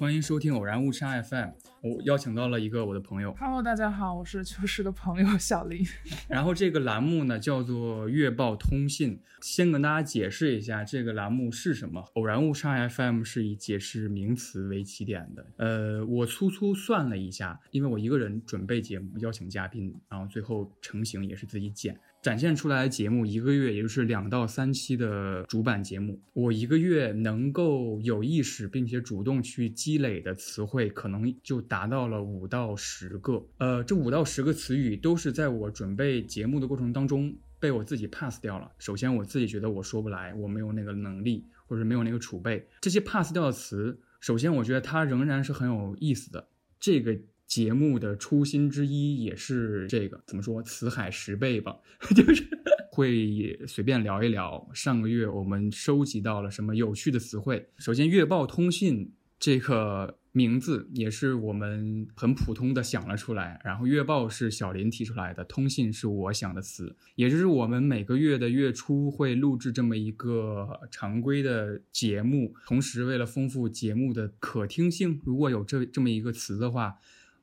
欢迎收听偶然误差 FM。我邀请到了一个我的朋友，Hello，大家好，我是秋实的朋友小林。然后这个栏目呢叫做月报通信。先跟大家解释一下这个栏目是什么。偶然误差 FM 是以解释名词为起点的。呃，我粗粗算了一下，因为我一个人准备节目，邀请嘉宾，然后最后成型也是自己剪。展现出来的节目一个月也就是两到三期的主板节目，我一个月能够有意识并且主动去积累的词汇，可能就达到了五到十个。呃，这五到十个词语都是在我准备节目的过程当中被我自己 pass 掉了。首先，我自己觉得我说不来，我没有那个能力，或者没有那个储备。这些 pass 掉的词，首先我觉得它仍然是很有意思的。这个。节目的初心之一也是这个，怎么说？词海十倍吧，就是会随便聊一聊上个月我们收集到了什么有趣的词汇。首先，月报通信这个名字也是我们很普通的想了出来，然后月报是小林提出来的，通信是我想的词，也就是我们每个月的月初会录制这么一个常规的节目，同时为了丰富节目的可听性，如果有这这么一个词的话。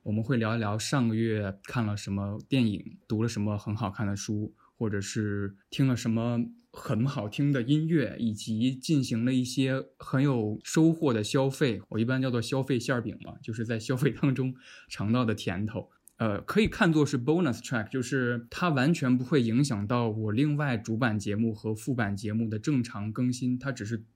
我们会聊一聊上个月看了什么电影，读了什么很好看的书，或者是听了什么很好听的音乐，以及进行了一些很有收获的消费。我一般叫做消费馅饼嘛，就是在消费当中尝到的甜头。呃，可以看作是 bonus track，就是它完全不会影响到我另外主板节目和副板节目的正常更新，它只是。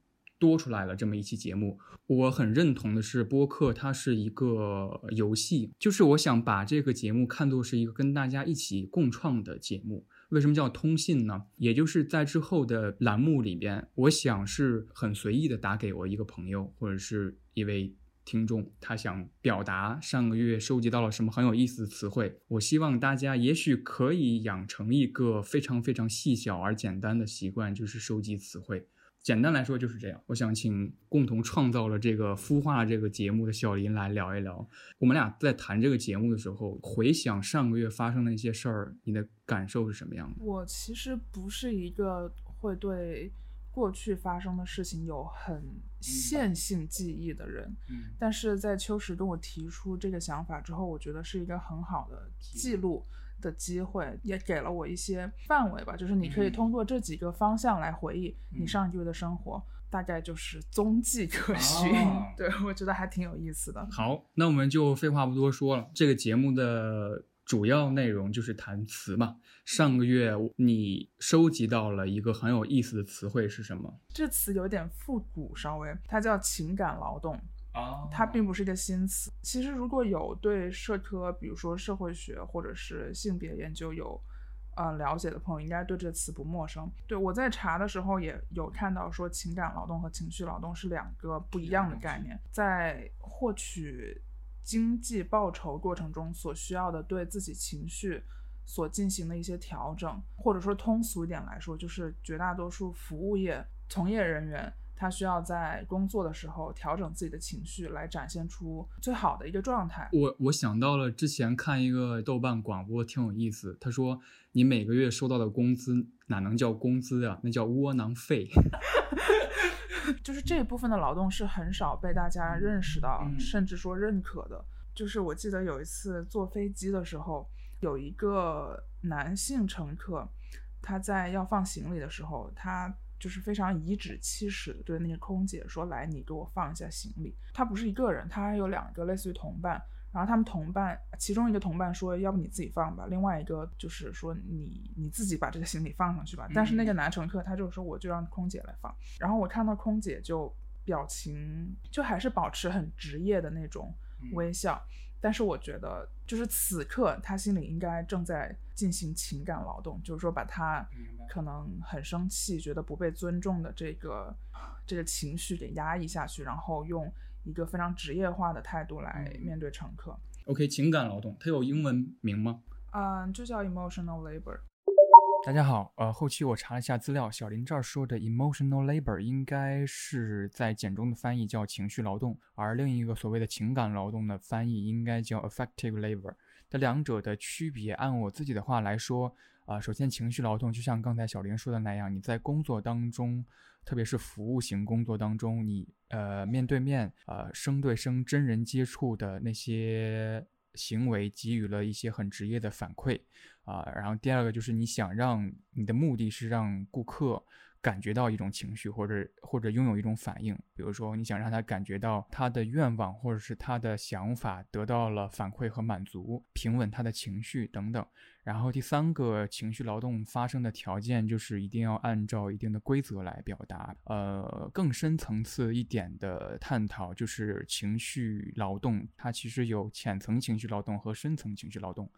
多出来了这么一期节目，我很认同的是，播客它是一个游戏，就是我想把这个节目看作是一个跟大家一起共创的节目。为什么叫通信呢？也就是在之后的栏目里边，我想是很随意的打给我一个朋友或者是一位听众，他想表达上个月收集到了什么很有意思的词汇。我希望大家也许可以养成一个非常非常细小而简单的习惯，就是收集词汇。简单来说就是这样。我想请共同创造了这个孵化这个节目的小林来聊一聊。我们俩在谈这个节目的时候，回想上个月发生的一些事儿，你的感受是什么样的？我其实不是一个会对过去发生的事情有很线性记忆的人，嗯，但是在秋实跟我提出这个想法之后，我觉得是一个很好的记录。的机会也给了我一些范围吧，就是你可以通过这几个方向来回忆你上一个月的生活，嗯、大概就是踪迹可循。哦、对我觉得还挺有意思的。好，那我们就废话不多说了，这个节目的主要内容就是谈词嘛。上个月你收集到了一个很有意思的词汇是什么？这词有点复古，稍微，它叫情感劳动。啊，它并不是一个新词。其实，如果有对社科，比如说社会学或者是性别研究有呃了解的朋友，应该对这个词不陌生。对我在查的时候也有看到说，情感劳动和情绪劳动是两个不一样的概念，在获取经济报酬过程中所需要的对自己情绪所进行的一些调整，或者说通俗一点来说，就是绝大多数服务业从业人员。他需要在工作的时候调整自己的情绪，来展现出最好的一个状态。我我想到了之前看一个豆瓣广播，挺有意思。他说：“你每个月收到的工资哪能叫工资啊？那叫窝囊废。”就是这一部分的劳动是很少被大家认识到，嗯、甚至说认可的。就是我记得有一次坐飞机的时候，有一个男性乘客，他在要放行李的时候，他。就是非常颐指气使的对那个空姐说：“来，你给我放一下行李。”他不是一个人，他还有两个类似于同伴。然后他们同伴，其中一个同伴说：“要不你自己放吧。”另外一个就是说：“你你自己把这个行李放上去吧。”但是那个男乘客他就说：“我就让空姐来放。”然后我看到空姐就表情就还是保持很职业的那种微笑。但是我觉得，就是此刻他心里应该正在进行情感劳动，就是说把他可能很生气、觉得不被尊重的这个这个情绪给压抑下去，然后用一个非常职业化的态度来面对乘客。OK，情感劳动，它有英文名吗？嗯，就叫 emotional labor。大家好，呃，后期我查了一下资料，小林这儿说的 emotional labor 应该是在简中的翻译叫情绪劳动，而另一个所谓的情感劳动的翻译应该叫 affective labor。这两者的区别，按我自己的话来说，啊、首先情绪劳动就像刚才小林说的那样，你在工作当中特别是服务型工作当中，你呃面对面呃生对生真人接触的那些行为，给予了一些很职业的反馈啊。然后第二个就是你想让你的目的是让顾客。感觉到一种情绪，或者或者拥有一种反应，比如说你想让他感觉到他的愿望或者是他的想法得到了反馈和满足，平稳他的情绪等等。然后第三个情绪劳动发生的条件就是一定要按照一定的规则来表达。呃，更深层次一点的探讨就是情绪劳动，它其实有浅层情绪劳动和深层情绪劳动。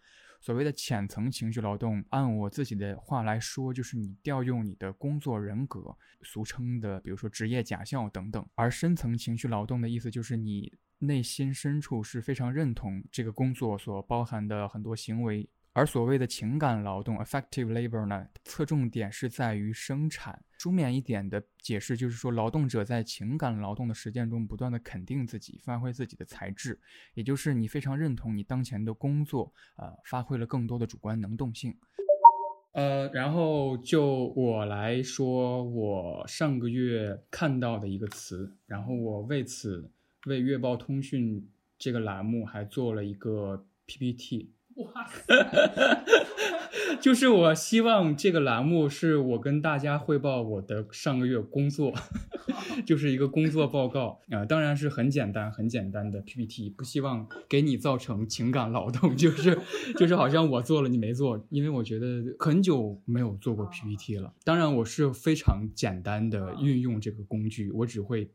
所谓的浅层情绪劳动，按我自己的话来说，就是你调用你的工作人格，俗称的，比如说职业假象等等。而深层情绪劳动的意思，就是你内心深处是非常认同这个工作所包含的很多行为。而所谓的情感劳动 （affective labor） 呢，侧重点是在于生产。书面一点的解释就是说，劳动者在情感劳动的实践中不断的肯定自己，发挥自己的才智，也就是你非常认同你当前的工作，呃，发挥了更多的主观能动性。呃，然后就我来说，我上个月看到的一个词，然后我为此为月报通讯这个栏目还做了一个 PPT。哇，就是我希望这个栏目是我跟大家汇报我的上个月工作，就是一个工作报告啊，当然是很简单很简单的 PPT，不希望给你造成情感劳动，就是就是好像我做了你没做，因为我觉得很久没有做过 PPT 了。当然我是非常简单的运用这个工具，我只会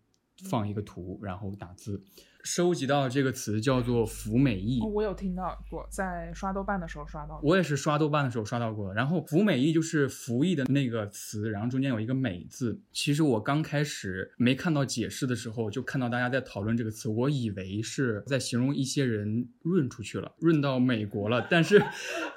放一个图，然后打字。收集到这个词叫做“服美役”，我有听到过，在刷豆瓣的时候刷到。我也是刷豆瓣的时候刷到过。然后“服美役”就是“服役”的那个词，然后中间有一个“美”字。其实我刚开始没看到解释的时候，就看到大家在讨论这个词，我以为是在形容一些人润出去了，润到美国了。但是，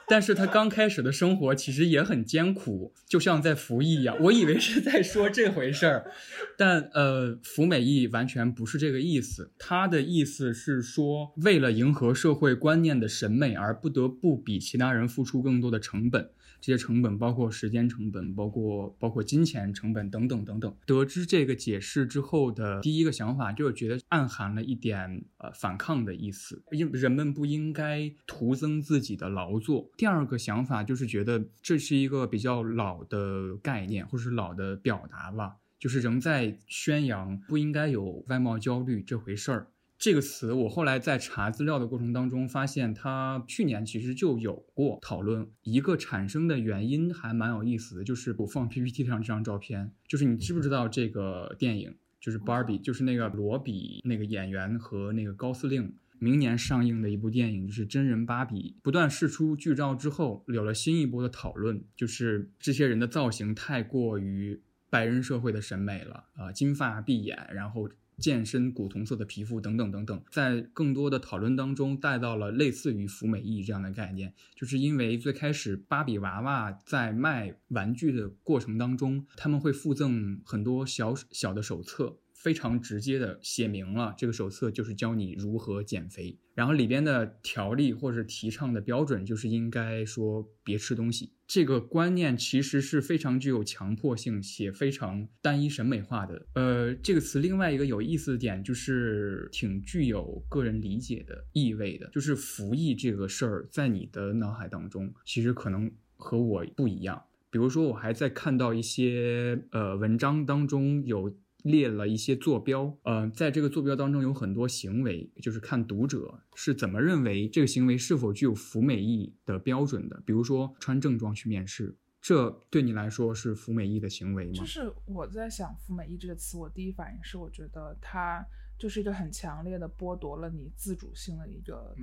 但是他刚开始的生活其实也很艰苦，就像在服役一样。我以为是在说这回事儿，但呃，“服美役”完全不是这个意思，他。的意思是说，为了迎合社会观念的审美而不得不比其他人付出更多的成本，这些成本包括时间成本，包括包括金钱成本等等等等。得知这个解释之后的第一个想法就是觉得暗含了一点呃反抗的意思，因人们不应该徒增自己的劳作。第二个想法就是觉得这是一个比较老的概念或是老的表达吧，就是仍在宣扬不应该有外貌焦虑这回事儿。这个词，我后来在查资料的过程当中发现，它去年其实就有过讨论。一个产生的原因还蛮有意思的，就是我放 PPT 上这张照片，就是你知不知道这个电影就是 Barbie，就是那个罗比那个演员和那个高司令明年上映的一部电影，就是真人芭比。不断释出剧照之后，有了新一波的讨论，就是这些人的造型太过于白人社会的审美了啊，金发碧眼，然后。健身、古铜色的皮肤等等等等，在更多的讨论当中带到了类似于“服美役”这样的概念，就是因为最开始芭比娃娃在卖玩具的过程当中，他们会附赠很多小小的手册。非常直接的写明了，这个手册就是教你如何减肥，然后里边的条例或者提倡的标准就是应该说别吃东西。这个观念其实是非常具有强迫性且非常单一审美化的。呃，这个词另外一个有意思的点就是挺具有个人理解的意味的，就是服役这个事儿在你的脑海当中其实可能和我不一样。比如说，我还在看到一些呃文章当中有。列了一些坐标，呃，在这个坐标当中有很多行为，就是看读者是怎么认为这个行为是否具有服美役的标准的。比如说穿正装去面试，这对你来说是服美役的行为吗？就是我在想“服美役”这个词，我第一反应是我觉得它就是一个很强烈的剥夺了你自主性的一个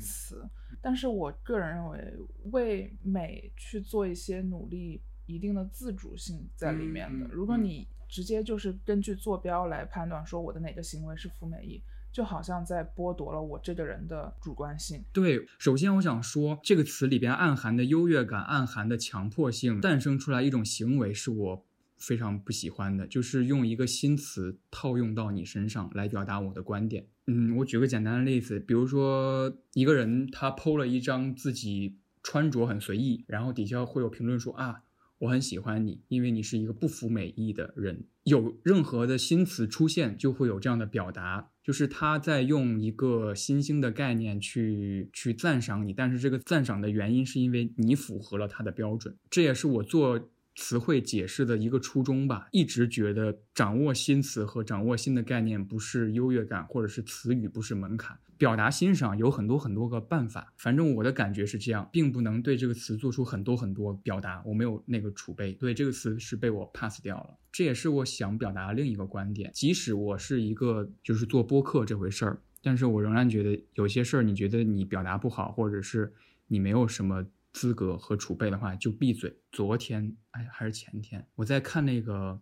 词。但是我个人认为，为美去做一些努力，一定的自主性在里面的。如果你直接就是根据坐标来判断，说我的哪个行为是服美役，就好像在剥夺了我这个人的主观性。对，首先我想说，这个词里边暗含的优越感、暗含的强迫性，诞生出来一种行为是我非常不喜欢的，就是用一个新词套用到你身上来表达我的观点。嗯，我举个简单的例子，比如说一个人他 PO 了一张自己穿着很随意，然后底下会有评论说啊。我很喜欢你，因为你是一个不服美意的人。有任何的新词出现，就会有这样的表达，就是他在用一个新兴的概念去去赞赏你，但是这个赞赏的原因是因为你符合了他的标准。这也是我做。词汇解释的一个初衷吧，一直觉得掌握新词和掌握新的概念不是优越感，或者是词语不是门槛。表达欣赏有很多很多个办法，反正我的感觉是这样，并不能对这个词做出很多很多表达，我没有那个储备，对这个词是被我 pass 掉了。这也是我想表达的另一个观点。即使我是一个就是做播客这回事儿，但是我仍然觉得有些事儿，你觉得你表达不好，或者是你没有什么。资格和储备的话，就闭嘴。昨天，哎，还是前天，我在看那个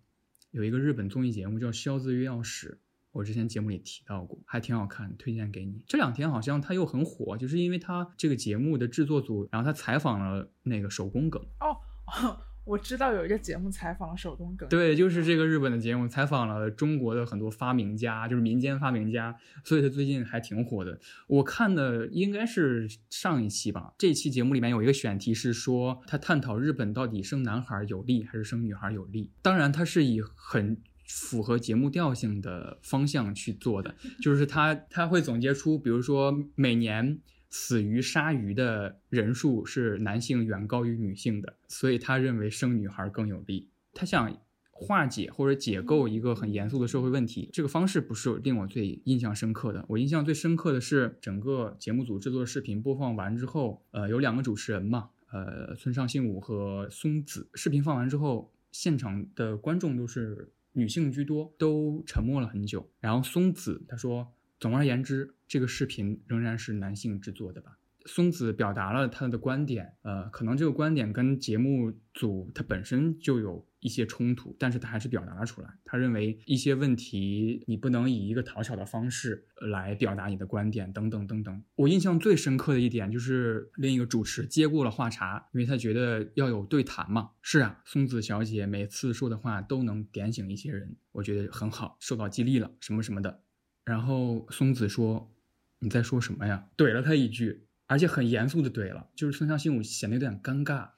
有一个日本综艺节目叫《肖子约钥匙》，我之前节目里提到过，还挺好看，推荐给你。这两天好像他又很火，就是因为他这个节目的制作组，然后他采访了那个手工梗哦。我知道有一个节目采访了手工梗，对，就是这个日本的节目采访了中国的很多发明家，就是民间发明家，所以他最近还挺火的。我看的应该是上一期吧，这期节目里面有一个选题是说他探讨日本到底生男孩有利还是生女孩有利。当然，他是以很符合节目调性的方向去做的，就是他他会总结出，比如说每年。死于鲨鱼的人数是男性远高于女性的，所以他认为生女孩更有利。他想化解或者解构一个很严肃的社会问题，这个方式不是令我最印象深刻的。我印象最深刻的是整个节目组制作的视频播放完之后，呃，有两个主持人嘛，呃，村上信五和松子。视频放完之后，现场的观众都是女性居多，都沉默了很久。然后松子他说。总而言之，这个视频仍然是男性制作的吧？松子表达了他的观点，呃，可能这个观点跟节目组它本身就有一些冲突，但是他还是表达了出来。他认为一些问题你不能以一个讨巧的方式来表达你的观点，等等等等。我印象最深刻的一点就是另一个主持接过了话茬，因为他觉得要有对谈嘛。是啊，松子小姐每次说的话都能点醒一些人，我觉得很好，受到激励了，什么什么的。然后松子说：“你在说什么呀？”怼了他一句，而且很严肃的怼了，就是村上信五显得有点尴尬，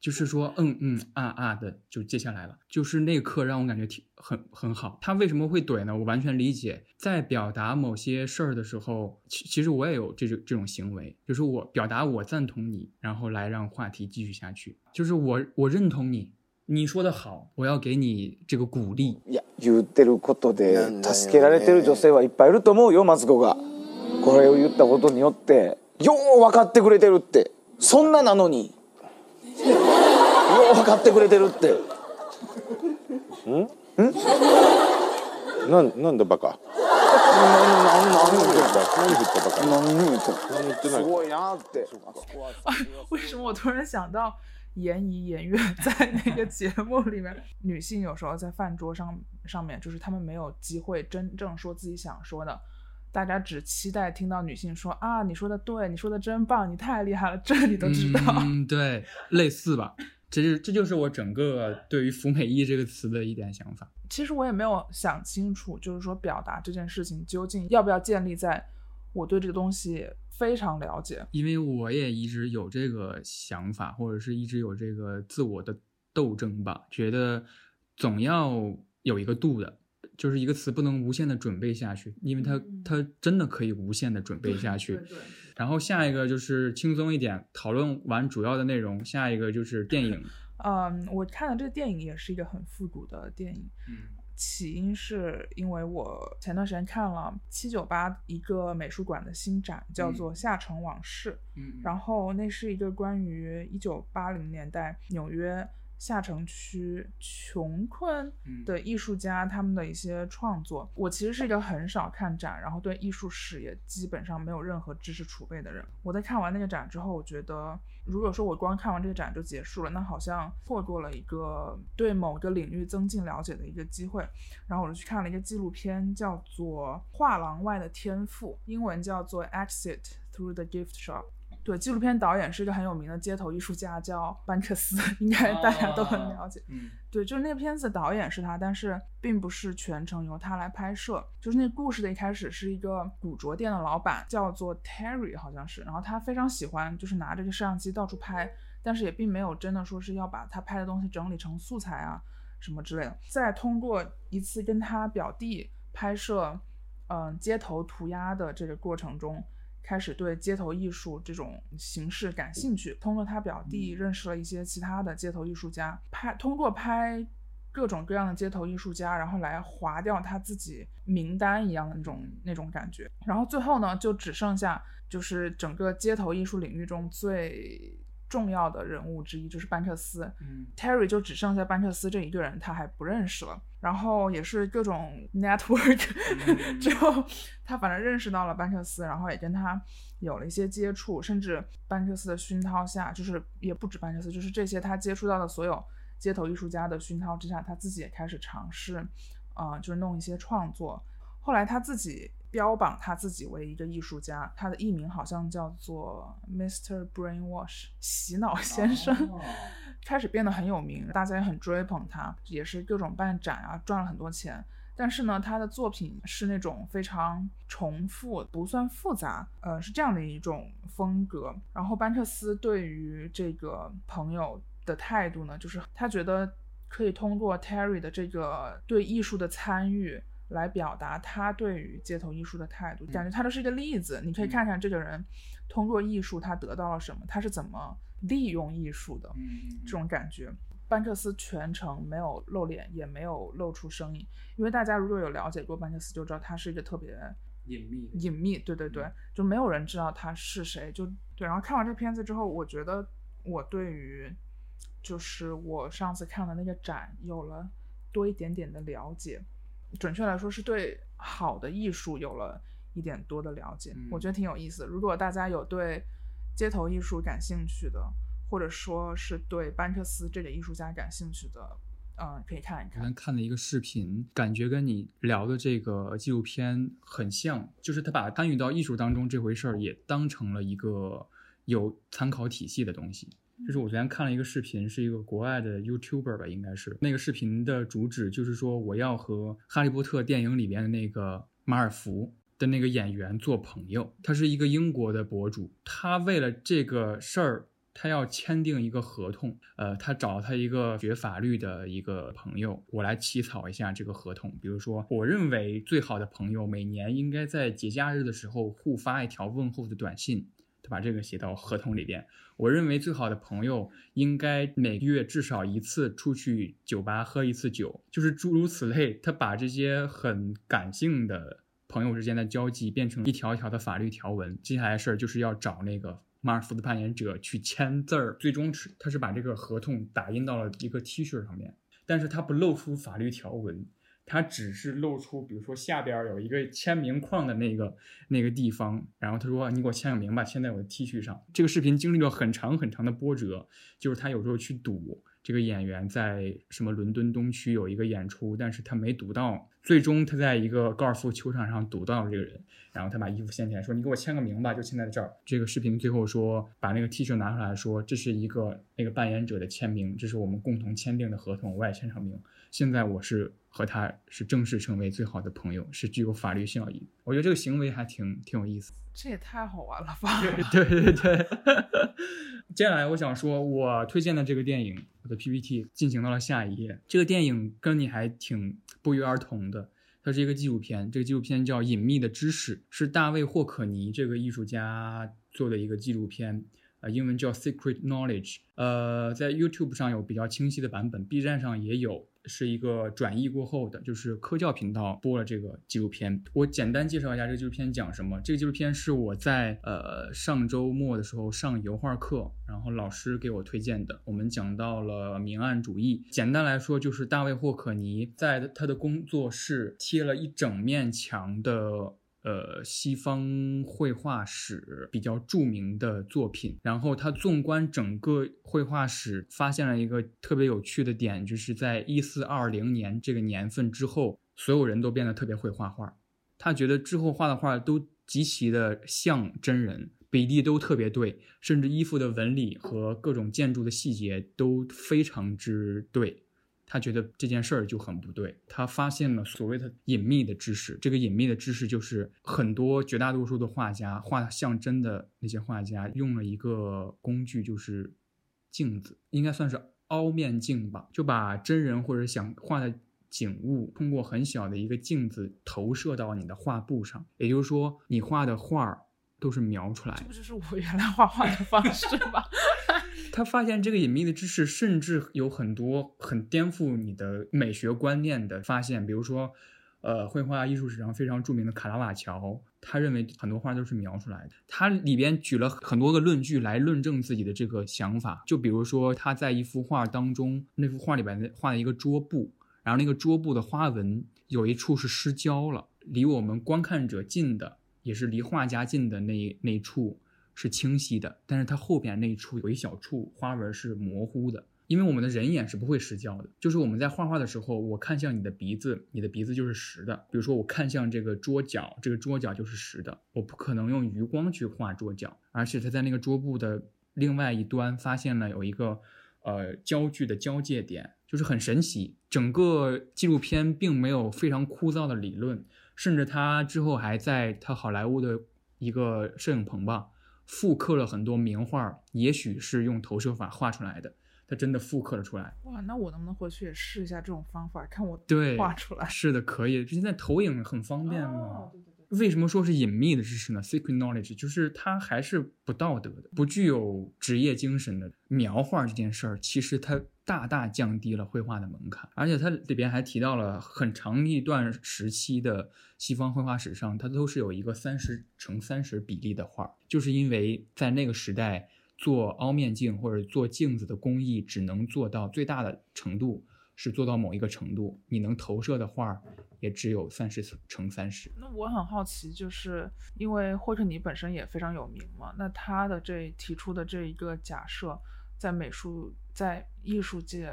就是说嗯嗯啊啊的就接下来了，就是那刻让我感觉挺很很好。他为什么会怼呢？我完全理解，在表达某些事儿的时候，其其实我也有这种这种行为，就是我表达我赞同你，然后来让话题继续下去，就是我我认同你。你说的好，我要给你这个鼓励。いや、言ってることで助けられてる女性はいっぱいいると思うよ、マツコが。 これを言ったことによって、よう分かってくれてるって。そんななのに。よう分かってくれてるって。ん？ん？なん、なんだバカ？何、何、何言ってんだ？何言ったバカ？何言って何言ってない？すごいなって。为什么我突然想到？严怡、严月在那个节目里面，女性有时候在饭桌上上面，就是她们没有机会真正说自己想说的，大家只期待听到女性说啊，你说的对，你说的真棒，你太厉害了，这你都知道。嗯，对，类似吧，这就这就是我整个对于“服美役”这个词的一点想法。其实我也没有想清楚，就是说表达这件事情究竟要不要建立在我对这个东西。非常了解，因为我也一直有这个想法，或者是一直有这个自我的斗争吧，觉得总要有一个度的，就是一个词不能无限的准备下去，因为它它真的可以无限的准备下去。然后下一个就是轻松一点，讨论完主要的内容，下一个就是电影。嗯，我看的这个电影也是一个很复古的电影。嗯。起因是因为我前段时间看了七九八一个美术馆的新展，叫做《下城往事》。嗯，然后那是一个关于一九八零年代纽约。下城区穷困的艺术家，他们的一些创作。我其实是一个很少看展，然后对艺术史也基本上没有任何知识储备的人。我在看完那个展之后，我觉得，如果说我光看完这个展就结束了，那好像错过了一个对某个领域增进了解的一个机会。然后我就去看了一个纪录片，叫做《画廊外的天赋》，英文叫做《Exit Through the Gift Shop》。对，纪录片导演是一个很有名的街头艺术家，叫班克斯，应该大家都很了解。嗯，对，就是那个片子导演是他，但是并不是全程由他来拍摄。就是那故事的一开始是一个古着店的老板，叫做 Terry，好像是。然后他非常喜欢，就是拿这个摄像机到处拍但是也并没有真的说是要把他拍的东西整理成素材啊什么之类的。在通过一次跟他表弟拍摄，嗯，街头涂鸦的这个过程中，开始对街头艺术这种形式感兴趣。通过他表弟认识了一些其他的街头艺术家，拍通过拍。各种各样的街头艺术家，然后来划掉他自己名单一样的那种那种感觉，然后最后呢，就只剩下就是整个街头艺术领域中最重要的人物之一，就是班彻斯。嗯，Terry 就只剩下班彻斯这一个人，他还不认识了。然后也是各种 network 之后，他反正认识到了班彻斯，然后也跟他有了一些接触，甚至班彻斯的熏陶下，就是也不止班彻斯，就是这些他接触到的所有。街头艺术家的熏陶之下，他自己也开始尝试，啊，就是弄一些创作。后来他自己标榜他自己为一个艺术家，他的艺名好像叫做 Mr. Brainwash 洗脑先生，开始变得很有名，大家也很追捧他，也是各种办展啊，赚了很多钱。但是呢，他的作品是那种非常重复，不算复杂，呃，是这样的一种风格。然后班彻斯对于这个朋友。的态度呢，就是他觉得可以通过 Terry 的这个对艺术的参与来表达他对于街头艺术的态度，感觉他就是一个例子。你可以看看这个人通过艺术他得到了什么，他是怎么利用艺术的，这种感觉。班克斯全程没有露脸，也没有露出声音，因为大家如果有了解过班克斯，就知道他是一个特别隐秘、隐秘。对对对，就没有人知道他是谁。就对，然后看完这片子之后，我觉得我对于。就是我上次看的那个展，有了多一点点的了解，准确来说是对好的艺术有了一点多的了解，我觉得挺有意思。如果大家有对街头艺术感兴趣的，或者说是对班克斯这个艺术家感兴趣的，嗯，可以看一看。我刚看了一个视频，感觉跟你聊的这个纪录片很像，就是他把参与到艺术当中这回事儿也当成了一个有参考体系的东西。就是我昨天看了一个视频，是一个国外的 YouTuber 吧，应该是那个视频的主旨就是说，我要和《哈利波特》电影里边的那个马尔福的那个演员做朋友。他是一个英国的博主，他为了这个事儿，他要签订一个合同。呃，他找他一个学法律的一个朋友，我来起草一下这个合同。比如说，我认为最好的朋友每年应该在节假日的时候互发一条问候的短信。他把这个写到合同里边。我认为最好的朋友应该每个月至少一次出去酒吧喝一次酒，就是诸如此类。他把这些很感性的朋友之间的交际变成一条一条的法律条文。接下来事儿就是要找那个马尔福的扮演者去签字儿。最终是他是把这个合同打印到了一个 T 恤上面，但是他不露出法律条文。他只是露出，比如说下边有一个签名框的那个那个地方，然后他说：“你给我签个名吧，签在我的 T 恤上。”这个视频经历了很长很长的波折，就是他有时候去赌这个演员在什么伦敦东区有一个演出，但是他没堵到，最终他在一个高尔夫球场上堵到了这个人，然后他把衣服掀起来说：“你给我签个名吧，就签在这儿。”这个视频最后说把那个 T 恤拿出来说：“这是一个那个扮演者的签名，这是我们共同签订的合同，我也签上名。现在我是。”和他是正式成为最好的朋友，是具有法律效益。我觉得这个行为还挺挺有意思。这也太好玩了吧！对对对。接下来我想说，我推荐的这个电影，我的 PPT 进行到了下一页。这个电影跟你还挺不约而同的，它是一个纪录片。这个纪录片叫《隐秘的知识》，是大卫霍可尼这个艺术家做的一个纪录片。呃，英文叫 Secret Knowledge。呃，在 YouTube 上有比较清晰的版本，B 站上也有。是一个转译过后的，就是科教频道播了这个纪录片。我简单介绍一下这个纪录片讲什么。这个纪录片是我在呃上周末的时候上油画课，然后老师给我推荐的。我们讲到了明暗主义，简单来说就是大卫霍克尼在他的工作室贴了一整面墙的。呃，西方绘画史比较著名的作品，然后他纵观整个绘画史，发现了一个特别有趣的点，就是在一四二零年这个年份之后，所有人都变得特别会画画。他觉得之后画的画都极其的像真人，比例都特别对，甚至衣服的纹理和各种建筑的细节都非常之对。他觉得这件事儿就很不对，他发现了所谓的隐秘的知识。这个隐秘的知识就是很多绝大多数的画家画像真的那些画家用了一个工具，就是镜子，应该算是凹面镜吧，就把真人或者想画的景物通过很小的一个镜子投射到你的画布上，也就是说，你画的画儿都是描出来的这不。就是我原来画画的方式吗？他发现这个隐秘的知识，甚至有很多很颠覆你的美学观念的发现，比如说，呃，绘画艺术史上非常著名的卡拉瓦乔，他认为很多画都是描出来的。他里边举了很多个论据来论证自己的这个想法，就比如说他在一幅画当中，那幅画里边画了一个桌布，然后那个桌布的花纹有一处是失焦了，离我们观看者近的，也是离画家近的那那处是清晰的，但是它后边那一处有一小处花纹是模糊的。因为我们的人眼是不会失焦的，就是我们在画画的时候，我看向你的鼻子，你的鼻子就是实的。比如说我看向这个桌角，这个桌角就是实的，我不可能用余光去画桌角，而且他在那个桌布的另外一端发现了有一个呃焦距的交界点，就是很神奇。整个纪录片并没有非常枯燥的理论，甚至他之后还在他好莱坞的一个摄影棚吧，复刻了很多名画，也许是用投射法画出来的。他真的复刻了出来，哇，那我能不能回去也试一下这种方法，看我对，画出来？是的，可以。现在投影很方便嘛。哦对对对为什么说是隐秘的知识呢？Secret knowledge 就是它还是不道德的，不具有职业精神的描画这件事儿，其实它大大降低了绘画的门槛，而且它里边还提到了很长一段时期的西方绘画史上，它都是有一个三十乘三十比例的画，就是因为在那个时代做凹面镜或者做镜子的工艺只能做到最大的程度。是做到某一个程度，你能投射的画也只有三十乘三十。那我很好奇，就是因为霍克尼本身也非常有名嘛，那他的这提出的这一个假设，在美术在艺术界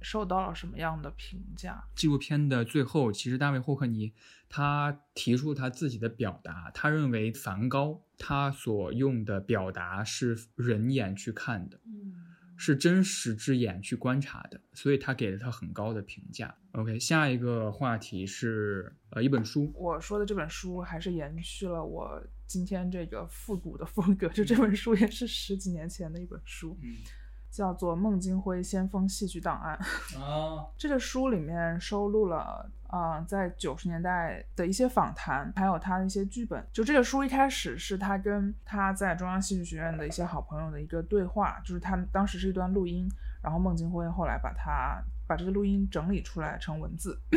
受到了什么样的评价？纪录片的最后，其实大卫霍克尼他提出他自己的表达，他认为梵高他所用的表达是人眼去看的。嗯。是真实之眼去观察的，所以他给了他很高的评价。OK，下一个话题是呃一本书，我说的这本书还是延续了我今天这个复古的风格，就这本书也是十几年前的一本书，嗯叫做《孟京辉先锋戏剧档案》。啊，这个书里面收录了，嗯、在九十年代的一些访谈，还有他的一些剧本。就这个书一开始是他跟他在中央戏剧学院的一些好朋友的一个对话，就是他当时是一段录音，然后孟京辉后来把它把这个录音整理出来成文字。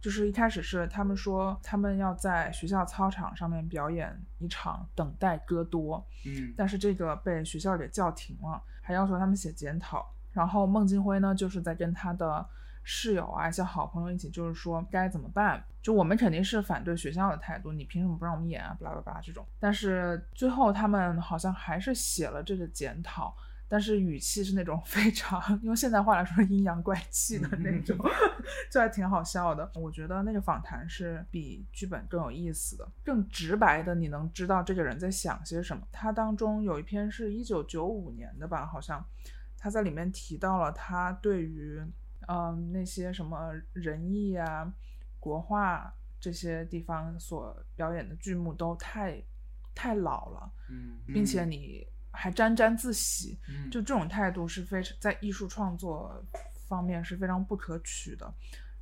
就是一开始是他们说他们要在学校操场上面表演一场《等待戈多》，嗯但是这个被学校给叫停了，还要求他们写检讨。然后孟京辉呢，就是在跟他的室友啊一些好朋友一起，就是说该怎么办。就我们肯定是反对学校的态度，你凭什么不让我们演啊？巴拉巴拉这种。但是最后他们好像还是写了这个检讨，但是语气是那种非常用现代话来说是阴阳怪气的那种，就还挺好笑的。我觉得那个访谈是比剧本更有意思的，更直白的，你能知道这个人在想些什么。他当中有一篇是一九九五年的吧，好像他在里面提到了他对于嗯那些什么仁义啊、国画这些地方所表演的剧目都太太老了，嗯，并且你还沾沾自喜，嗯就这种态度是非常在艺术创作方面是非常不可取的。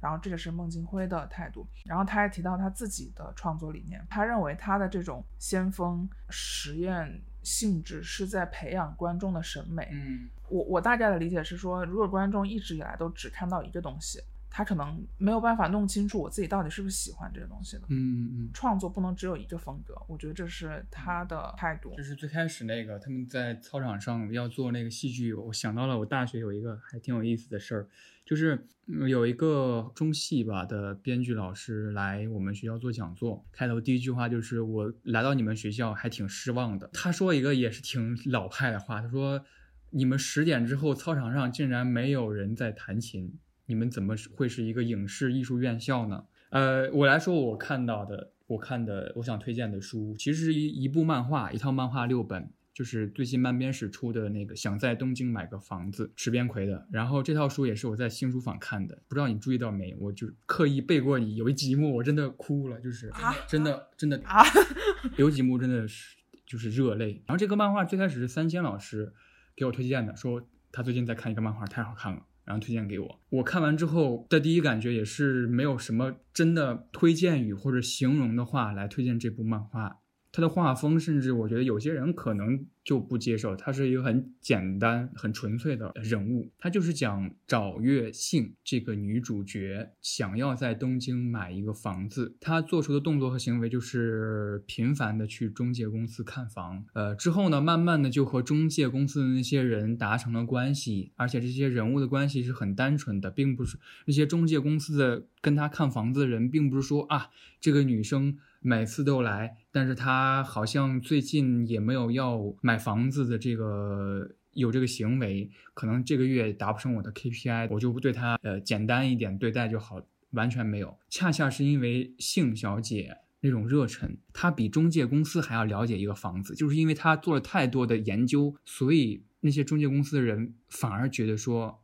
然后这个是孟京辉的态度，然后他还提到他自己的创作理念，他认为他的这种先锋实验性质是在培养观众的审美。嗯我我大概的理解是说，如果观众一直以来都只看到一个东西，他可能没有办法弄清楚我自己到底是不是喜欢这个东西的。嗯嗯，创作不能只有一个风格，我觉得这是他的态度。就是最开始那个他们在操场上要做那个戏剧，我想到了我大学有一个还挺有意思的事儿，就是嗯有一个中戏吧的编剧老师来我们学校做讲座，开头第一句话就是我来到你们学校还挺失望的。他说一个也是挺老派的话，他说你们十点之后操场上竟然没有人在弹琴，你们怎么会是一个影视艺术院校呢？呃，我来说我看到的，我看的，我想推荐的书，其实是一一部漫画，一套漫画六本，就是最近漫编史出的那个《想在东京买个房子》，池边葵的。然后这套书也是我在新书坊看的，不知道你注意到没？我就刻意背过你，有一集目我真的哭了，就是啊真的真的啊，有几幕真的是就是热泪。然后这个漫画最开始是三千老师给我推荐的，说他最近在看一个漫画，太好看了，然后推荐给我。我看完之后的第一感觉也是没有什么真的推荐语或者形容的话来推荐这部漫画。他的画风，甚至我觉得有些人可能就不接受。他是一个很简单、很纯粹的人物。他就是讲找月杏这个女主角想要在东京买一个房子，她做出的动作和行为就是频繁的去中介公司看房。呃，之后呢，慢慢的就和中介公司的那些人达成了关系，而且这些人物的关系是很单纯的，并不是那些中介公司的跟他看房子的人，并不是说啊，这个女生。每次都来，但是他好像最近也没有要买房子的这个有这个行为，可能这个月达不成我的 KPI，我就不对他呃简单一点对待就好，完全没有。恰恰是因为幸小姐那种热忱，她比中介公司还要了解一个房子，就是因为她做了太多的研究，所以那些中介公司的人反而觉得说。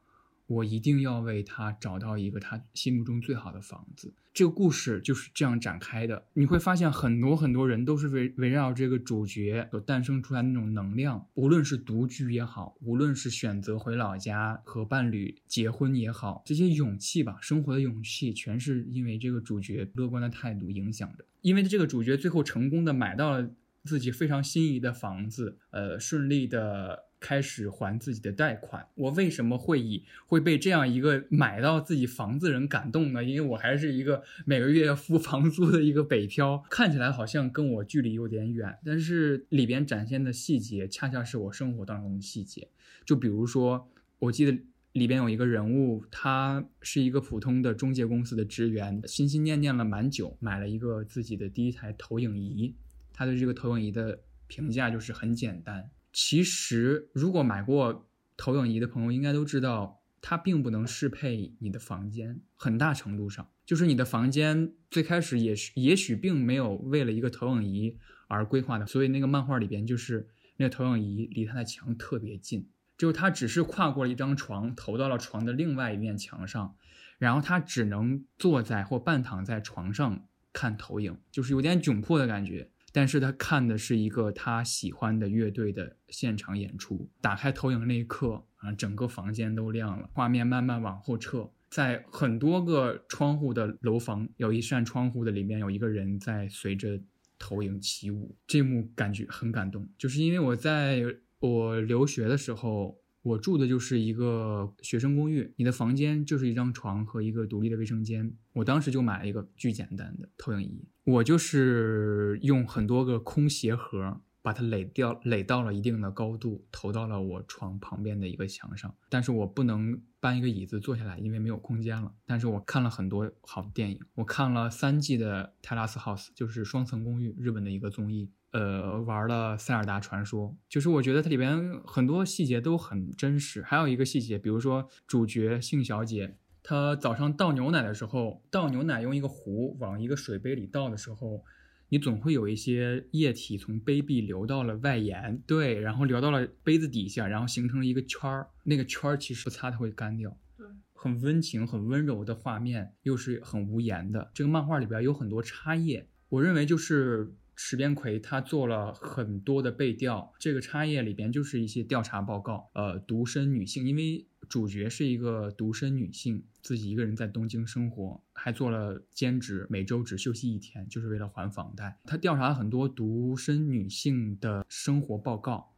我一定要为他找到一个他心目中最好的房子。这个故事就是这样展开的。你会发现，很多很多人都是围围绕这个主角所诞生出来那种能量，无论是独居也好，无论是选择回老家和伴侣结婚也好，这些勇气吧，生活的勇气，全是因为这个主角乐观的态度影响的。因为这个主角最后成功的买到了自己非常心仪的房子，呃，顺利的。开始还自己的贷款，我为什么会以会被这样一个买到自己房子人感动呢？因为我还是一个每个月付房租的一个北漂，看起来好像跟我距离有点远，但是里边展现的细节恰恰是我生活当中的细节。就比如说，我记得里边有一个人物，他是一个普通的中介公司的职员，心心念念了蛮久，买了一个自己的第一台投影仪。他对这个投影仪的评价就是很简单。其实，如果买过投影仪的朋友应该都知道，它并不能适配你的房间。很大程度上，就是你的房间最开始也许也许并没有为了一个投影仪而规划的。所以那个漫画里边，就是那个投影仪离他的墙特别近，就是他只是跨过了一张床，投到了床的另外一面墙上，然后他只能坐在或半躺在床上看投影，就是有点窘迫的感觉。但是他看的是一个他喜欢的乐队的现场演出。打开投影那一刻啊，整个房间都亮了，画面慢慢往后撤，在很多个窗户的楼房，有一扇窗户的里面有一个人在随着投影起舞。这幕感觉很感动，就是因为我在我留学的时候。我住的就是一个学生公寓，你的房间就是一张床和一个独立的卫生间。我当时就买了一个巨简单的投影仪，我就是用很多个空鞋盒把它垒掉，垒到了一定的高度，投到了我床旁边的一个墙上。但是我不能搬一个椅子坐下来，因为没有空间了。但是我看了很多好的电影，我看了三季的《泰拉斯 House》，就是双层公寓，日本的一个综艺。呃，玩了《塞尔达传说》，就是我觉得它里边很多细节都很真实。还有一个细节，比如说主角幸小姐，她早上倒牛奶的时候，倒牛奶用一个壶往一个水杯里倒的时候，你总会有一些液体从杯壁流到了外沿，对，然后流到了杯子底下，然后形成了一个圈儿。那个圈儿其实不擦它会干掉。对，很温情、很温柔的画面，又是很无言的。这个漫画里边有很多插页，我认为就是。池边葵他做了很多的背调，这个插页里边就是一些调查报告。呃，独身女性，因为主角是一个独身女性，自己一个人在东京生活，还做了兼职，每周只休息一天，就是为了还房贷。他调查了很多独身女性的生活报告，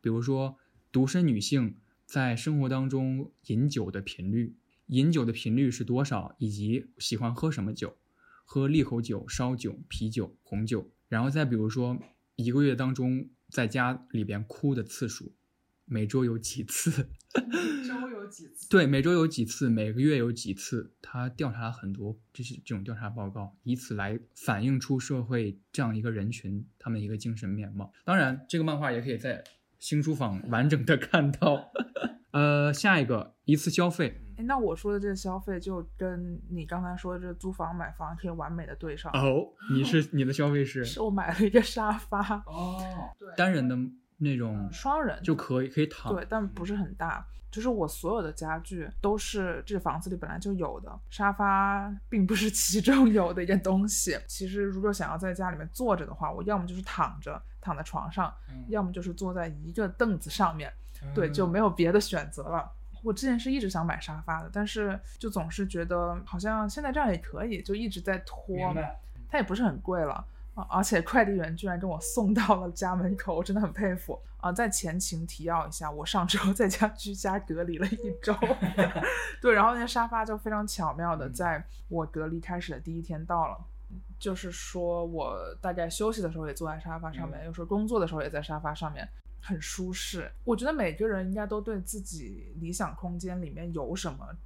比如说独身女性在生活当中饮酒的频率，饮酒的频率是多少，以及喜欢喝什么酒，喝利口酒、烧酒、啤酒、红酒。然后再比如说，一个月当中在家里边哭的次数，每周有几次？周有几次？对，每周有几次？每个月有几次？他调查了很多，这是这种调查报告，以此来反映出社会这样一个人群他们一个精神面貌。当然，这个漫画也可以在新书坊完整的看到。呃，下一个一次消费。哎，那我说的这个消费就跟你刚才说的这租房买房可以完美的对上哦。你是你的消费是？是我买了一个沙发哦，对单人的那种双人就可以可以躺。对，但不是很大。就是我所有的家具都是这房子里本来就有的，沙发并不是其中有的一件东西。其实如果想要在家里面坐着的话，我要么就是躺着躺在床上，要么就是坐在一个凳子上面，对，就没有别的选择了。我之前是一直想买沙发的，但是就总是觉得好像现在这样也可以，就一直在拖。它也不是很贵了。而且快递员居然给我送到了家门口，我真的很佩服啊！在前情提要一下，我上周在家居家隔离了一周，对，然后那沙发就非常巧妙的在我隔离开始的第一天到了，就是说我大概休息的时候也坐在沙发上面，有时候工作的时候也在沙发上面，很舒适。我觉得每个人应该都对自己理想空间里面有什么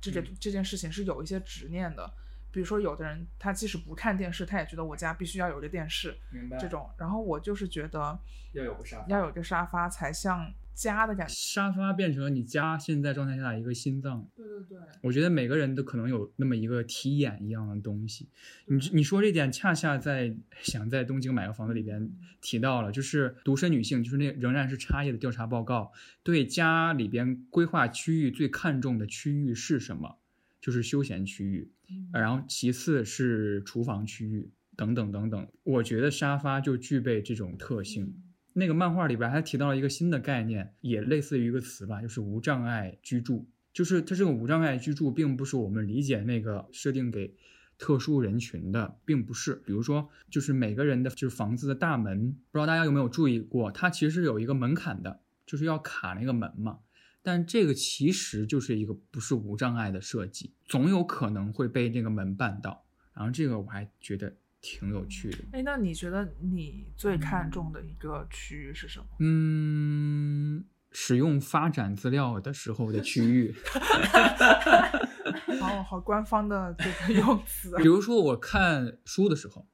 这件这件事情是有一些执念的。比如说，有的人他即使不看电视，他也觉得我家必须要有个电视，明白？这种，然后我就是觉得要有个沙发，要有个沙发才像家的感觉。沙发变成了你家现在状态下的一个心脏。对对对，我觉得每个人都可能有那么一个题眼一样的东西。你你说这点，恰恰在想在东京买个房子里边提到了，就是独身女性，就是那仍然是差异的调查报告，对家里边规划区域最看重的区域是什么？就是休闲区域，然后其次是厨房区域等等等等。我觉得沙发就具备这种特性。那个漫画里边还提到了一个新的概念，也类似于一个词吧，就是无障碍居住。就是它这个无障碍居住，并不是我们理解那个设定给特殊人群的，并不是。比如说，就是每个人的就是房子的大门，不知道大家有没有注意过，它其实是有一个门槛的，就是要卡那个门嘛。但这个其实就是一个不是无障碍的设计，总有可能会被那个门绊到。然后这个我还觉得挺有趣的。哎，那你觉得你最看重的一个区域是什么？嗯，使用发展资料的时候的区域。哦好官方的这个用词。比如说我看书的时候。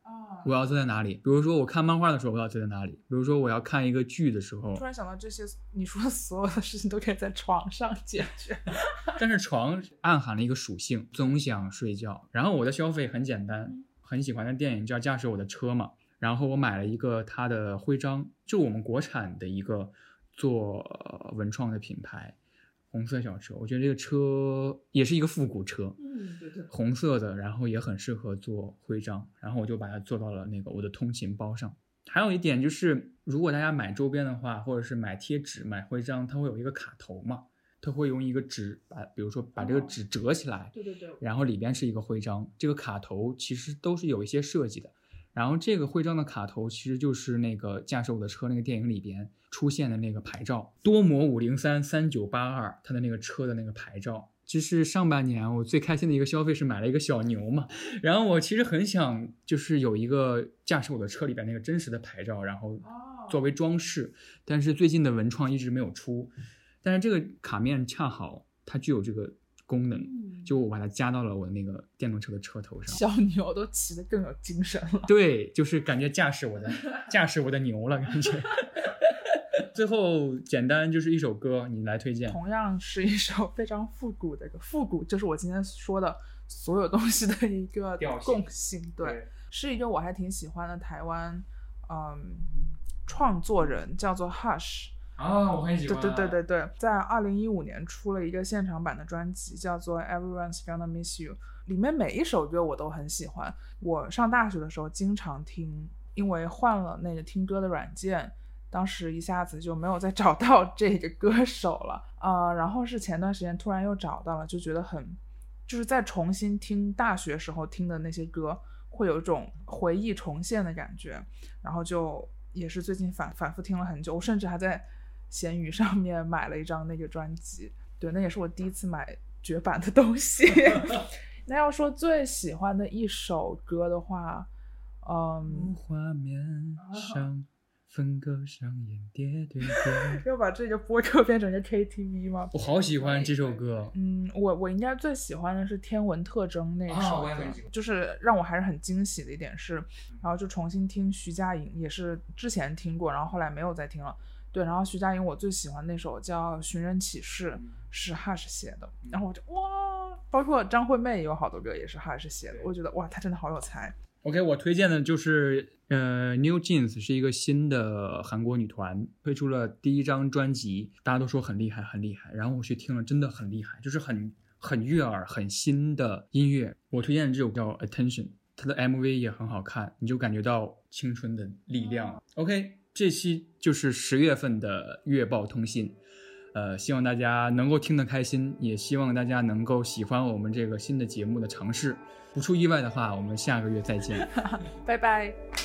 我要坐在哪里？比如说我看漫画的时候，我要坐在哪里？比如说我要看一个剧的时候，突然想到这些，你说的所有的事情都可以在床上解决。但是床暗含了一个属性，总想睡觉。然后我的消费很简单，很喜欢的电影叫《驾驶我的车》嘛。然后我买了一个它的徽章，就我们国产的一个做文创的品牌。红色小车，我觉得这个车也是一个复古车，嗯，对对，红色的，然后也很适合做徽章，然后我就把它做到了那个我的通勤包上。还有一点就是，如果大家买周边的话，或者是买贴纸、买徽章，它会有一个卡头嘛，它会用一个纸把，比如说把这个纸折起来，对对对，然后里边是一个徽章，这个卡头其实都是有一些设计的。然后这个徽章的卡头其实就是那个驾驶我的车那个电影里边出现的那个牌照，多摩五零三三九八二，它的那个车的那个牌照。其实上半年我最开心的一个消费是买了一个小牛嘛，然后我其实很想就是有一个驾驶我的车里边那个真实的牌照，然后作为装饰，但是最近的文创一直没有出，但是这个卡面恰好它具有这个。功能，就我把它加到了我那个电动车的车头上，小牛都骑得更有精神了。对，就是感觉驾驶我的驾驶我的牛了，感觉。最后简单就是一首歌，你来推荐。同样是一首非常复古的歌，复古就是我今天说的所有东西的一个共性。对，是一个我还挺喜欢的台湾，嗯，创作人叫做 Hush。啊，我很喜欢。对对对对对，在二零一五年出了一个现场版的专辑，叫做《Everyone's Gonna Miss You》，里面每一首歌我都很喜欢。我上大学的时候经常听，因为换了那个听歌的软件，当时一下子就没有再找到 这个歌手了啊。然后是前段时间突然又找到了，就觉得很，就是在重新听大学时候听的那些歌，会有一种回忆重现的感觉。然后就也是最近反反复听了很久，我甚至还在。闲鱼上面买了一张那个专辑，对，那也是我第一次买绝版的东西。那要说最喜欢的一首歌的话，嗯，画面上分割上演叠对叠，要把这个播客变成一个 KTV 吗？我好喜欢这首歌。嗯，我我应该最喜欢的是《天文特征》那首歌，就是让我还是很惊喜的一点是，然后就重新听徐佳莹，也是之前听过，然后后来没有再听了。对，然后徐佳莹我最喜欢那首叫《寻人启事》，是 Hush 写的，然后我就哇，包括张惠妹也有好多歌也是 Hush 写的，我觉得哇，她真的好有才。OK，我推荐的就是呃，New Jeans 是一个新的韩国女团，推出了第一张专辑，大家都说很厉害，很厉害。然后我去听了，真的很厉害，就是很很悦耳、很新的音乐。我推荐的这首叫 Attention，它的 MV 也很好看，你就感觉到青春的力量。OK，这期就是十月份的月报通信。呃，希望大家能够听得开心，也希望大家能够喜欢我们这个新的节目的尝试。不出意外的话，我们下个月再见。拜拜。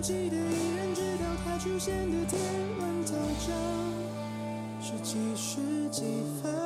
记得，依然知道他出现的天文特征。是几时几分？